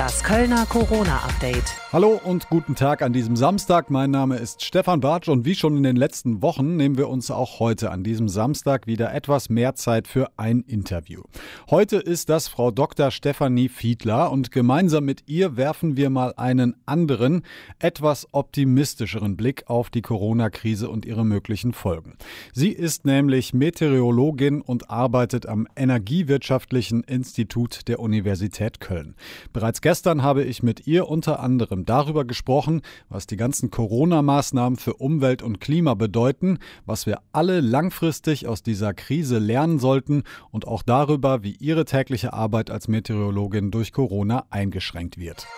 Das Kölner Corona-Update. Hallo und guten Tag an diesem Samstag. Mein Name ist Stefan Bartsch und wie schon in den letzten Wochen nehmen wir uns auch heute an diesem Samstag wieder etwas mehr Zeit für ein Interview. Heute ist das Frau Dr. Stefanie Fiedler und gemeinsam mit ihr werfen wir mal einen anderen, etwas optimistischeren Blick auf die Corona-Krise und ihre möglichen Folgen. Sie ist nämlich Meteorologin und arbeitet am Energiewirtschaftlichen Institut der Universität Köln. Bereits Gestern habe ich mit ihr unter anderem darüber gesprochen, was die ganzen Corona-Maßnahmen für Umwelt und Klima bedeuten, was wir alle langfristig aus dieser Krise lernen sollten und auch darüber, wie ihre tägliche Arbeit als Meteorologin durch Corona eingeschränkt wird.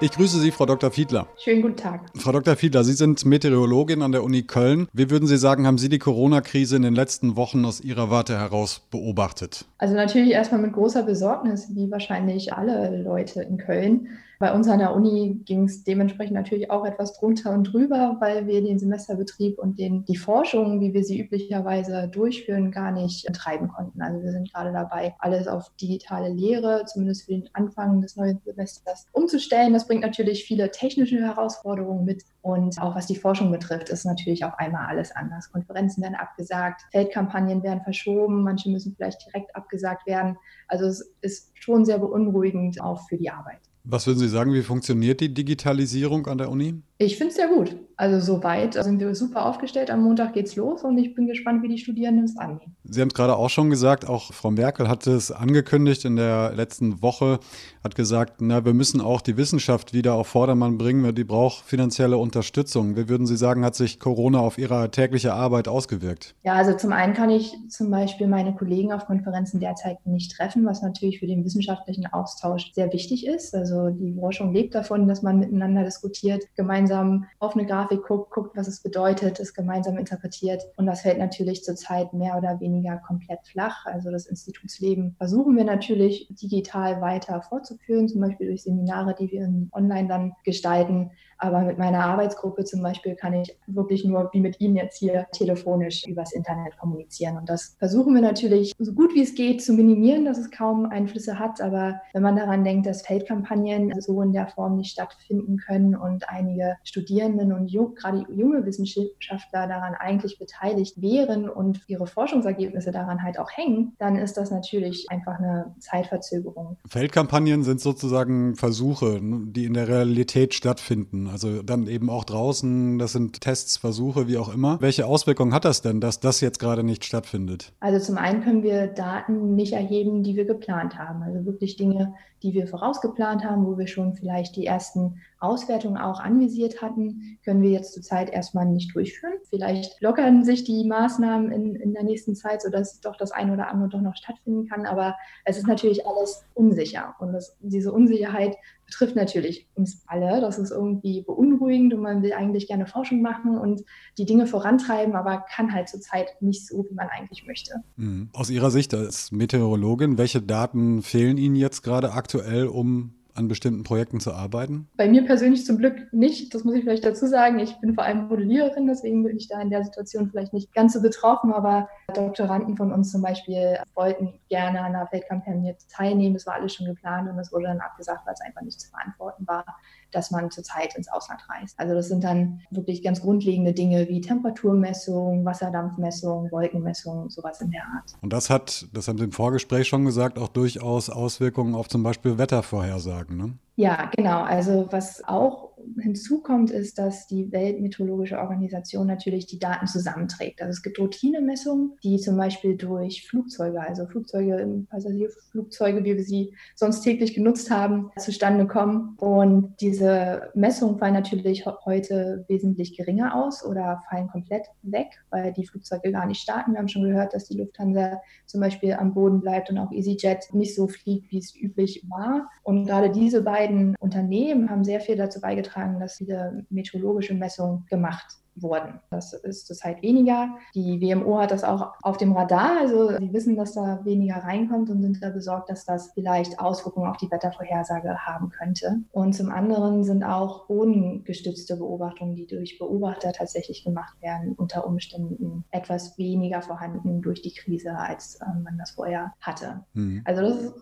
Ich grüße Sie, Frau Dr. Fiedler. Schönen guten Tag. Frau Dr. Fiedler, Sie sind Meteorologin an der Uni Köln. Wie würden Sie sagen, haben Sie die Corona-Krise in den letzten Wochen aus Ihrer Warte heraus beobachtet? Also natürlich erstmal mit großer Besorgnis, wie wahrscheinlich alle Leute in Köln. Bei uns an der Uni ging es dementsprechend natürlich auch etwas drunter und drüber, weil wir den Semesterbetrieb und den, die Forschung, wie wir sie üblicherweise durchführen, gar nicht treiben konnten. Also wir sind gerade dabei, alles auf digitale Lehre, zumindest für den Anfang des neuen Semesters, umzustellen. Das bringt natürlich viele technische Herausforderungen mit. Und auch was die Forschung betrifft, ist natürlich auf einmal alles anders. Konferenzen werden abgesagt, Feldkampagnen werden verschoben, manche müssen vielleicht direkt abgesagt werden. Also es ist schon sehr beunruhigend auch für die Arbeit. Was würden Sie sagen, wie funktioniert die Digitalisierung an der Uni? Ich finde es sehr gut. Also soweit sind wir super aufgestellt. Am Montag geht's los und ich bin gespannt, wie die Studierenden es angehen. Sie haben es gerade auch schon gesagt, auch Frau Merkel hat es angekündigt in der letzten Woche, hat gesagt, na, wir müssen auch die Wissenschaft wieder auf Vordermann bringen, die braucht finanzielle Unterstützung. Wie würden Sie sagen, hat sich Corona auf Ihre tägliche Arbeit ausgewirkt? Ja, also zum einen kann ich zum Beispiel meine Kollegen auf Konferenzen derzeit nicht treffen, was natürlich für den wissenschaftlichen Austausch sehr wichtig ist. Also die Forschung lebt davon, dass man miteinander diskutiert, gemeinsam auf eine Grafik Grafik guckt, guckt, was es bedeutet, es gemeinsam interpretiert. Und das fällt natürlich zurzeit mehr oder weniger komplett flach. Also das Institutsleben versuchen wir natürlich digital weiter fortzuführen, zum Beispiel durch Seminare, die wir online dann gestalten. Aber mit meiner Arbeitsgruppe zum Beispiel kann ich wirklich nur wie mit Ihnen jetzt hier telefonisch übers Internet kommunizieren. Und das versuchen wir natürlich so gut wie es geht zu minimieren, dass es kaum Einflüsse hat. Aber wenn man daran denkt, dass Feldkampagnen so in der Form nicht stattfinden können und einige Studierenden und jung, gerade junge Wissenschaftler daran eigentlich beteiligt wären und ihre Forschungsergebnisse daran halt auch hängen, dann ist das natürlich einfach eine Zeitverzögerung. Feldkampagnen sind sozusagen Versuche, die in der Realität stattfinden. Also dann eben auch draußen, das sind Tests, Versuche, wie auch immer. Welche Auswirkungen hat das denn, dass das jetzt gerade nicht stattfindet? Also zum einen können wir Daten nicht erheben, die wir geplant haben. Also wirklich Dinge, die wir vorausgeplant haben, wo wir schon vielleicht die ersten Auswertungen auch anvisiert hatten, können wir jetzt zurzeit erstmal nicht durchführen. Vielleicht lockern sich die Maßnahmen in, in der nächsten Zeit, sodass doch das eine oder andere doch noch stattfinden kann. Aber es ist natürlich alles unsicher. Und das, diese Unsicherheit betrifft natürlich uns alle. Das ist irgendwie beunruhigend und man will eigentlich gerne Forschung machen und die Dinge vorantreiben, aber kann halt zurzeit nicht so, wie man eigentlich möchte. Mhm. Aus Ihrer Sicht als Meteorologin, welche Daten fehlen Ihnen jetzt gerade aktuell, um an bestimmten Projekten zu arbeiten? Bei mir persönlich zum Glück nicht. Das muss ich vielleicht dazu sagen. Ich bin vor allem Modelliererin, deswegen bin ich da in der Situation vielleicht nicht ganz so betroffen. Aber Doktoranden von uns zum Beispiel wollten gerne an der Feldkampagne teilnehmen. Das war alles schon geplant und das wurde dann abgesagt, weil es einfach nicht zu verantworten war, dass man zurzeit ins Ausland reist. Also das sind dann wirklich ganz grundlegende Dinge wie Temperaturmessung, Wasserdampfmessung, Wolkenmessung, sowas in der Art. Und das hat, das haben Sie im Vorgespräch schon gesagt, auch durchaus Auswirkungen auf zum Beispiel Wettervorhersagen sagen. Ne? Ja, genau. Also was auch hinzukommt, ist, dass die Weltmeteorologische Organisation natürlich die Daten zusammenträgt. Also es gibt Routinemessungen, die zum Beispiel durch Flugzeuge, also Flugzeuge, Passagierflugzeuge, wie wir sie sonst täglich genutzt haben, zustande kommen. Und diese Messungen fallen natürlich heute wesentlich geringer aus oder fallen komplett weg, weil die Flugzeuge gar nicht starten. Wir haben schon gehört, dass die Lufthansa zum Beispiel am Boden bleibt und auch EasyJet nicht so fliegt, wie es üblich war. Und gerade diese beiden Unternehmen haben sehr viel dazu beigetragen, dass diese meteorologische Messungen gemacht wurden. Das ist zurzeit weniger. Die WMO hat das auch auf dem Radar. Also sie wissen, dass da weniger reinkommt und sind da besorgt, dass das vielleicht Auswirkungen auf die Wettervorhersage haben könnte. Und zum anderen sind auch bodengestützte Beobachtungen, die durch Beobachter tatsächlich gemacht werden, unter Umständen etwas weniger vorhanden durch die Krise, als äh, man das vorher hatte. Mhm. Also das ist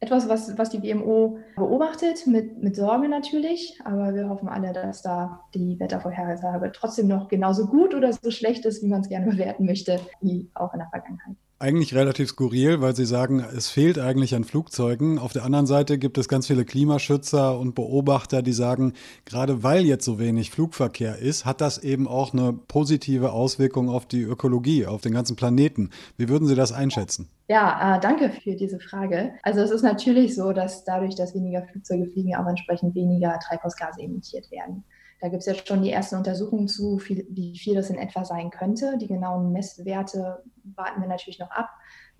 etwas, was, was die WMO beobachtet, mit, mit Sorge natürlich. Aber wir hoffen alle, dass da die Wettervorhersage trotzdem noch genauso gut oder so schlecht ist, wie man es gerne bewerten möchte, wie auch in der Vergangenheit eigentlich relativ skurril, weil Sie sagen, es fehlt eigentlich an Flugzeugen. Auf der anderen Seite gibt es ganz viele Klimaschützer und Beobachter, die sagen, gerade weil jetzt so wenig Flugverkehr ist, hat das eben auch eine positive Auswirkung auf die Ökologie, auf den ganzen Planeten. Wie würden Sie das einschätzen? Ja, äh, danke für diese Frage. Also es ist natürlich so, dass dadurch, dass weniger Flugzeuge fliegen, auch entsprechend weniger Treibhausgase emittiert werden. Da gibt es jetzt schon die ersten Untersuchungen zu, wie viel das in etwa sein könnte. Die genauen Messwerte warten wir natürlich noch ab.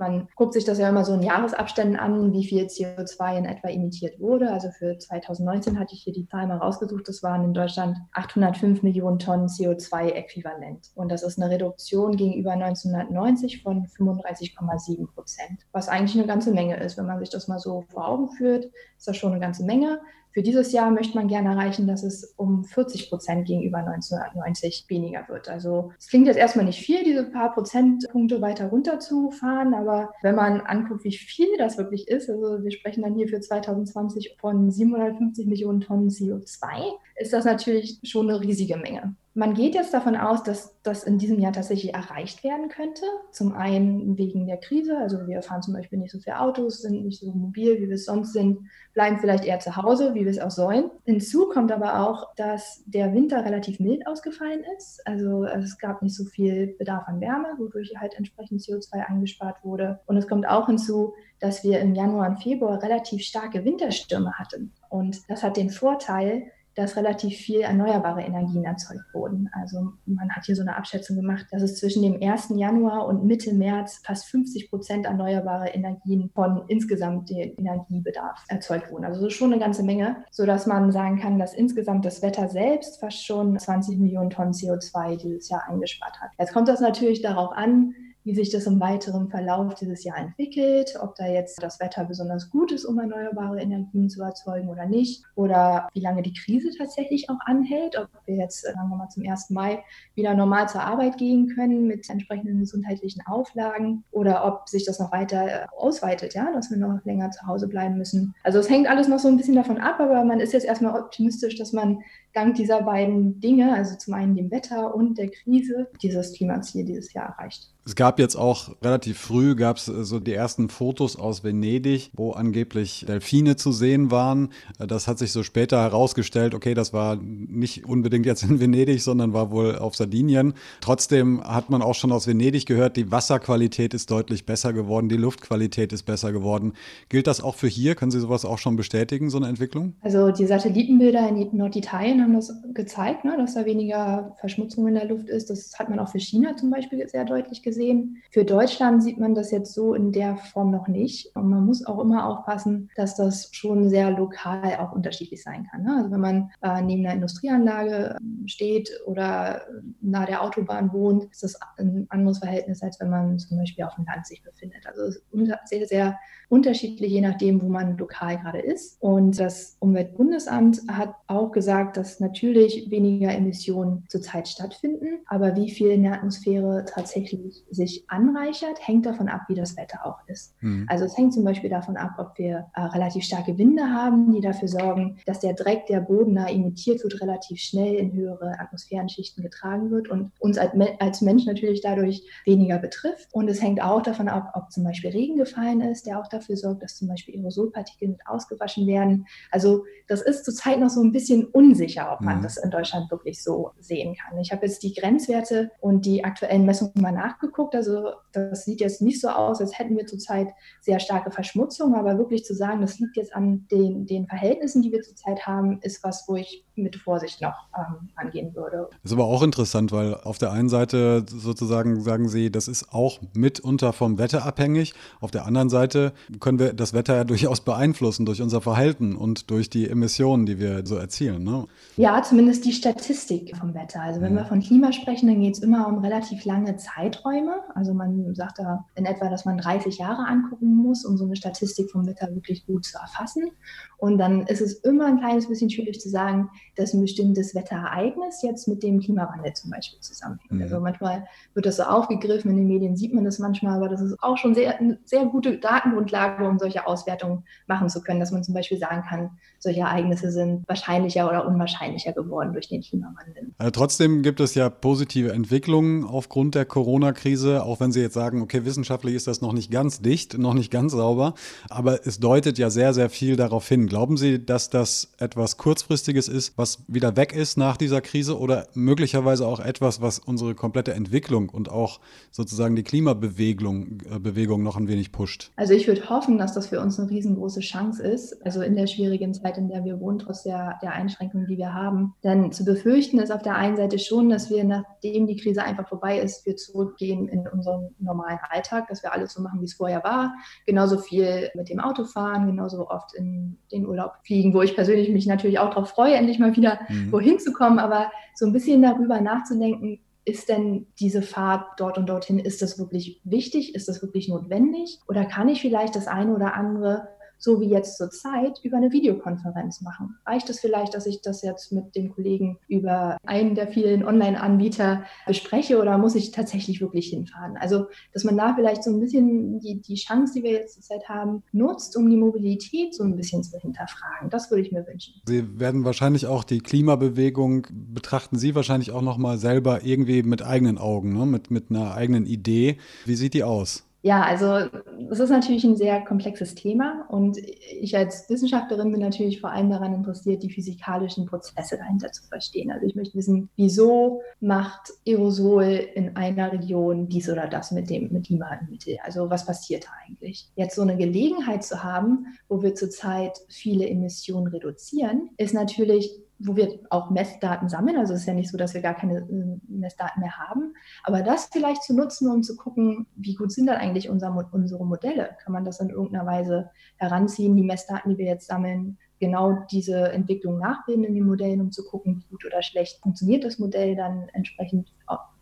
Man guckt sich das ja immer so in Jahresabständen an, wie viel CO2 in etwa emittiert wurde. Also für 2019 hatte ich hier die Zahl mal rausgesucht. Das waren in Deutschland 805 Millionen Tonnen CO2-Äquivalent. Und das ist eine Reduktion gegenüber 1990 von 35,7 Prozent. Was eigentlich eine ganze Menge ist. Wenn man sich das mal so vor Augen führt, ist das schon eine ganze Menge. Für dieses Jahr möchte man gerne erreichen, dass es um 40 Prozent gegenüber 1990 weniger wird. Also es klingt jetzt erstmal nicht viel, diese paar Prozentpunkte weiter runterzufahren, aber wenn man anguckt, wie viel das wirklich ist, also wir sprechen dann hier für 2020 von 750 Millionen Tonnen CO2, ist das natürlich schon eine riesige Menge. Man geht jetzt davon aus, dass das in diesem Jahr tatsächlich erreicht werden könnte. Zum einen wegen der Krise, also wir fahren zum Beispiel nicht so viele Autos, sind nicht so mobil, wie wir es sonst sind, bleiben vielleicht eher zu Hause, wie wir es auch sollen. Hinzu kommt aber auch, dass der Winter relativ mild ausgefallen ist. Also es gab nicht so viel Bedarf an Wärme, wodurch halt entsprechend CO2 eingespart wurde. Und es kommt auch hinzu, dass wir im Januar und Februar relativ starke Winterstürme hatten. Und das hat den Vorteil, dass relativ viel erneuerbare Energien erzeugt wurden. Also man hat hier so eine Abschätzung gemacht, dass es zwischen dem 1. Januar und Mitte März fast 50 Prozent erneuerbare Energien von insgesamt dem Energiebedarf erzeugt wurden. Also schon eine ganze Menge, sodass man sagen kann, dass insgesamt das Wetter selbst fast schon 20 Millionen Tonnen CO2 dieses Jahr eingespart hat. Jetzt kommt das natürlich darauf an, wie sich das im weiteren Verlauf dieses Jahr entwickelt, ob da jetzt das Wetter besonders gut ist, um erneuerbare Energien zu erzeugen oder nicht, oder wie lange die Krise tatsächlich auch anhält, ob wir jetzt, sagen wir mal, zum 1. Mai wieder normal zur Arbeit gehen können mit entsprechenden gesundheitlichen Auflagen oder ob sich das noch weiter ausweitet, ja, dass wir noch länger zu Hause bleiben müssen. Also es hängt alles noch so ein bisschen davon ab, aber man ist jetzt erstmal optimistisch, dass man dank dieser beiden Dinge, also zum einen dem Wetter und der Krise, dieses Klimaziel dieses Jahr erreicht. Es gab jetzt auch relativ früh gab es äh, so die ersten Fotos aus Venedig, wo angeblich Delfine zu sehen waren. Äh, das hat sich so später herausgestellt, okay, das war nicht unbedingt jetzt in Venedig, sondern war wohl auf Sardinien. Trotzdem hat man auch schon aus Venedig gehört, die Wasserqualität ist deutlich besser geworden, die Luftqualität ist besser geworden. Gilt das auch für hier? Können Sie sowas auch schon bestätigen, so eine Entwicklung? Also die Satellitenbilder in Norditalien haben das gezeigt, ne, dass da weniger Verschmutzung in der Luft ist. Das hat man auch für China zum Beispiel sehr deutlich gesehen. Für Deutschland sieht man das jetzt so in der Form noch nicht. Und man muss auch immer aufpassen, dass das schon sehr lokal auch unterschiedlich sein kann. Ne? Also wenn man äh, neben einer Industrieanlage ähm, steht oder nahe der Autobahn wohnt, ist das ein anderes Verhältnis, als wenn man zum Beispiel auf dem Land sich befindet. Also es ist sehr, sehr unterschiedlich, je nachdem, wo man lokal gerade ist. Und das Umweltbundesamt hat auch gesagt, dass natürlich weniger Emissionen zurzeit stattfinden, aber wie viel in der Atmosphäre tatsächlich sich anreichert, hängt davon ab, wie das Wetter auch ist. Mhm. Also es hängt zum Beispiel davon ab, ob wir äh, relativ starke Winde haben, die dafür sorgen, dass der Dreck, der bodennah emittiert wird, relativ schnell in höhere Atmosphärenschichten getragen wird und uns als, als Mensch natürlich dadurch weniger betrifft. Und es hängt auch davon ab, ob zum Beispiel Regen gefallen ist, der auch dafür dafür sorgt, dass zum Beispiel Aerosolpartikel mit ausgewaschen werden. Also das ist zurzeit noch so ein bisschen unsicher, ob man mhm. das in Deutschland wirklich so sehen kann. Ich habe jetzt die Grenzwerte und die aktuellen Messungen mal nachgeguckt. Also das sieht jetzt nicht so aus, als hätten wir zurzeit sehr starke Verschmutzung, aber wirklich zu sagen, das liegt jetzt an den, den Verhältnissen, die wir zurzeit haben, ist was, wo ich mit Vorsicht noch ähm, angehen würde. Das ist aber auch interessant, weil auf der einen Seite sozusagen sagen Sie, das ist auch mitunter vom Wetter abhängig. Auf der anderen Seite können wir das Wetter ja durchaus beeinflussen durch unser Verhalten und durch die Emissionen, die wir so erzielen. Ne? Ja, zumindest die Statistik vom Wetter. Also wenn wir von Klima sprechen, dann geht es immer um relativ lange Zeiträume. Also man sagt da in etwa, dass man 30 Jahre angucken muss, um so eine Statistik vom Wetter wirklich gut zu erfassen. Und dann ist es immer ein kleines bisschen schwierig zu sagen, dass ein bestimmtes Wetterereignis jetzt mit dem Klimawandel zum Beispiel zusammenhängt. Mhm. Also manchmal wird das so aufgegriffen, in den Medien sieht man das manchmal, aber das ist auch schon sehr, eine sehr gute Datengrundlage, um solche Auswertungen machen zu können, dass man zum Beispiel sagen kann, solche Ereignisse sind wahrscheinlicher oder unwahrscheinlicher geworden durch den Klimawandel. Also trotzdem gibt es ja positive Entwicklungen aufgrund der Corona-Krise, auch wenn Sie jetzt sagen, okay, wissenschaftlich ist das noch nicht ganz dicht, noch nicht ganz sauber, aber es deutet ja sehr, sehr viel darauf hin. Glauben Sie, dass das etwas Kurzfristiges ist, was wieder weg ist nach dieser Krise oder möglicherweise auch etwas, was unsere komplette Entwicklung und auch sozusagen die Klimabewegung äh, Bewegung noch ein wenig pusht? Also ich würde hoffen, dass das für uns eine riesengroße Chance ist, also in der schwierigen Zeit, in der wir wohnen, trotz der, der Einschränkungen, die wir haben. Denn zu befürchten ist auf der einen Seite schon, dass wir, nachdem die Krise einfach vorbei ist, wir zurückgehen in unseren normalen Alltag, dass wir alles so machen, wie es vorher war. Genauso viel mit dem Auto fahren, genauso oft in den Urlaub fliegen, wo ich persönlich mich natürlich auch darauf freue, endlich mal wieder mhm. wohin zu kommen. Aber so ein bisschen darüber nachzudenken, ist denn diese Fahrt dort und dorthin, ist das wirklich wichtig? Ist das wirklich notwendig? Oder kann ich vielleicht das eine oder andere so wie jetzt zur Zeit, über eine Videokonferenz machen. Reicht es vielleicht, dass ich das jetzt mit dem Kollegen über einen der vielen Online-Anbieter bespreche oder muss ich tatsächlich wirklich hinfahren? Also, dass man da vielleicht so ein bisschen die, die Chance, die wir jetzt zur Zeit haben, nutzt, um die Mobilität so ein bisschen zu hinterfragen. Das würde ich mir wünschen. Sie werden wahrscheinlich auch die Klimabewegung, betrachten Sie wahrscheinlich auch nochmal selber irgendwie mit eigenen Augen, ne? mit, mit einer eigenen Idee. Wie sieht die aus? Ja, also es ist natürlich ein sehr komplexes Thema und ich als Wissenschaftlerin bin natürlich vor allem daran interessiert, die physikalischen Prozesse dahinter zu verstehen. Also ich möchte wissen, wieso macht Aerosol in einer Region dies oder das mit dem mit Klimamittel? Also was passiert da eigentlich? Jetzt so eine Gelegenheit zu haben, wo wir zurzeit viele Emissionen reduzieren, ist natürlich wo wir auch Messdaten sammeln. Also es ist ja nicht so, dass wir gar keine äh, Messdaten mehr haben. Aber das vielleicht zu nutzen, um zu gucken, wie gut sind dann eigentlich unser, unsere Modelle? Kann man das in irgendeiner Weise heranziehen, die Messdaten, die wir jetzt sammeln, genau diese Entwicklung nachbilden in den Modellen, um zu gucken, wie gut oder schlecht funktioniert das Modell dann entsprechend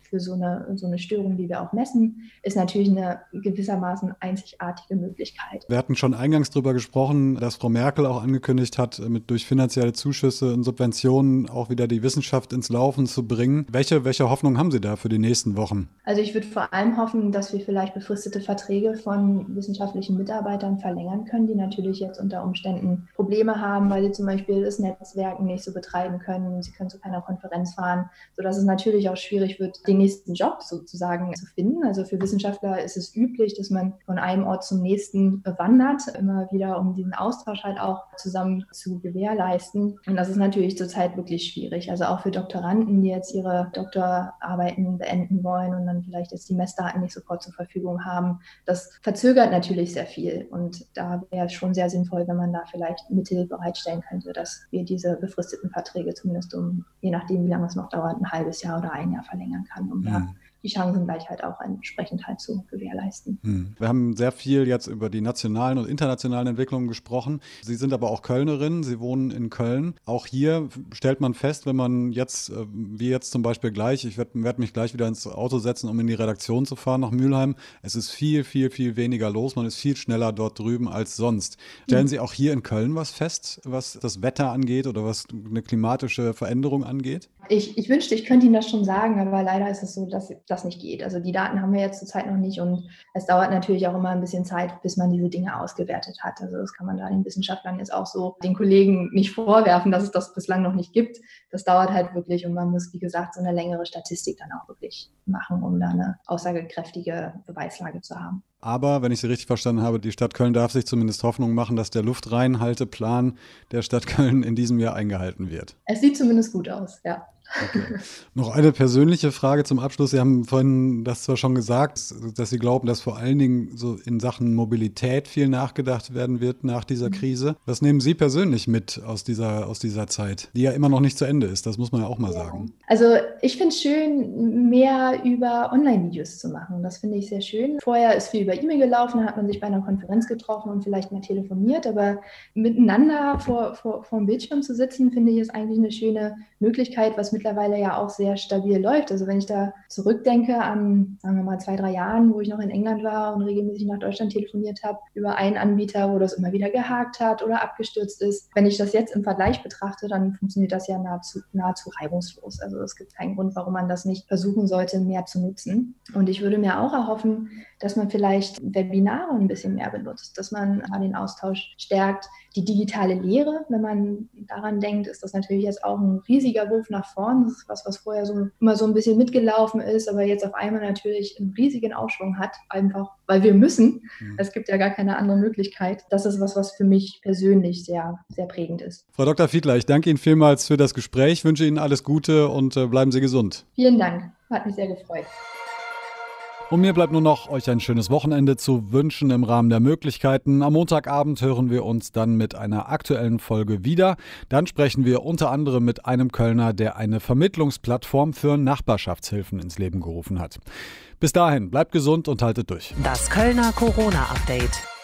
für so eine, so eine Störung, die wir auch messen, ist natürlich eine gewissermaßen einzigartige Möglichkeit. Wir hatten schon eingangs darüber gesprochen, dass Frau Merkel auch angekündigt hat, mit durch finanzielle Zuschüsse und Subventionen auch wieder die Wissenschaft ins Laufen zu bringen. Welche, welche Hoffnung haben Sie da für die nächsten Wochen? Also ich würde vor allem hoffen, dass wir vielleicht befristete Verträge von wissenschaftlichen Mitarbeitern verlängern können, die natürlich jetzt unter Umständen Probleme haben, weil sie zum Beispiel das Netzwerken nicht so betreiben können. Sie können zu keiner Konferenz fahren, sodass es natürlich auch schwierig wird, den nächsten Job sozusagen zu finden. Also für Wissenschaftler ist es üblich, dass man von einem Ort zum nächsten wandert, immer wieder, um diesen Austausch halt auch zusammen zu gewährleisten. Und das ist natürlich zurzeit wirklich schwierig. Also auch für Doktoranden, die jetzt ihre Doktorarbeiten beenden wollen und dann vielleicht jetzt die Messdaten nicht sofort zur Verfügung haben. Das verzögert natürlich sehr viel. Und da wäre es schon sehr sinnvoll, wenn man da vielleicht Mittel bereitstellen könnte, dass wir diese befristeten Verträge zumindest um, je nachdem, wie lange es noch dauert, ein halbes Jahr oder ein Jahr verlängern kann um da mhm. Die Chancengleichheit auch entsprechend halt zu gewährleisten. Mhm. Wir haben sehr viel jetzt über die nationalen und internationalen Entwicklungen gesprochen. Sie sind aber auch Kölnerin, Sie wohnen in Köln. Auch hier stellt man fest, wenn man jetzt, äh, wie jetzt zum Beispiel gleich, ich werde werd mich gleich wieder ins Auto setzen, um in die Redaktion zu fahren nach Mülheim. Es ist viel, viel, viel weniger los. Man ist viel schneller dort drüben als sonst. Stellen mhm. Sie auch hier in Köln was fest, was das Wetter angeht oder was eine klimatische Veränderung angeht? Ich, ich wünschte, ich könnte Ihnen das schon sagen, aber leider ist es so, dass das nicht geht. Also die Daten haben wir jetzt zurzeit noch nicht und es dauert natürlich auch immer ein bisschen Zeit, bis man diese Dinge ausgewertet hat. Also das kann man da den Wissenschaftlern jetzt auch so den Kollegen nicht vorwerfen, dass es das bislang noch nicht gibt. Das dauert halt wirklich und man muss, wie gesagt, so eine längere Statistik dann auch wirklich machen, um da eine aussagekräftige Beweislage zu haben. Aber, wenn ich Sie richtig verstanden habe, die Stadt Köln darf sich zumindest Hoffnung machen, dass der Luftreinhalteplan der Stadt Köln in diesem Jahr eingehalten wird. Es sieht zumindest gut aus, ja. Okay. Noch eine persönliche Frage zum Abschluss. Sie haben vorhin das zwar schon gesagt, dass Sie glauben, dass vor allen Dingen so in Sachen Mobilität viel nachgedacht werden wird nach dieser mhm. Krise. Was nehmen Sie persönlich mit aus dieser, aus dieser Zeit, die ja immer noch nicht zu Ende ist? Das muss man ja auch mal ja. sagen. Also ich finde es schön, mehr über Online-Videos zu machen. Das finde ich sehr schön. Vorher ist viel über E-Mail gelaufen, dann hat man sich bei einer Konferenz getroffen und vielleicht mal telefoniert, aber miteinander vor, vor, vor dem Bildschirm zu sitzen, finde ich ist eigentlich eine schöne Möglichkeit, was mittlerweile ja auch sehr stabil läuft. Also wenn ich da zurückdenke an, sagen wir mal, zwei, drei Jahren, wo ich noch in England war und regelmäßig nach Deutschland telefoniert habe, über einen Anbieter, wo das immer wieder gehakt hat oder abgestürzt ist. Wenn ich das jetzt im Vergleich betrachte, dann funktioniert das ja nahezu, nahezu reibungslos. Also es gibt keinen Grund, warum man das nicht versuchen sollte, mehr zu nutzen. Und ich würde mir auch erhoffen, dass man vielleicht Webinare ein bisschen mehr benutzt, dass man den Austausch stärkt. Die digitale Lehre, wenn man daran denkt, ist das natürlich jetzt auch ein riesiger Wurf nach vorn. Das ist was, was vorher so immer so ein bisschen mitgelaufen ist, aber jetzt auf einmal natürlich einen riesigen Aufschwung hat, einfach weil wir müssen. Mhm. Es gibt ja gar keine andere Möglichkeit. Das ist was, was für mich persönlich sehr, sehr prägend ist. Frau Dr. Fiedler, ich danke Ihnen vielmals für das Gespräch, wünsche Ihnen alles Gute und äh, bleiben Sie gesund. Vielen Dank, hat mich sehr gefreut. Und mir bleibt nur noch, euch ein schönes Wochenende zu wünschen im Rahmen der Möglichkeiten. Am Montagabend hören wir uns dann mit einer aktuellen Folge wieder. Dann sprechen wir unter anderem mit einem Kölner, der eine Vermittlungsplattform für Nachbarschaftshilfen ins Leben gerufen hat. Bis dahin, bleibt gesund und haltet durch. Das Kölner Corona-Update.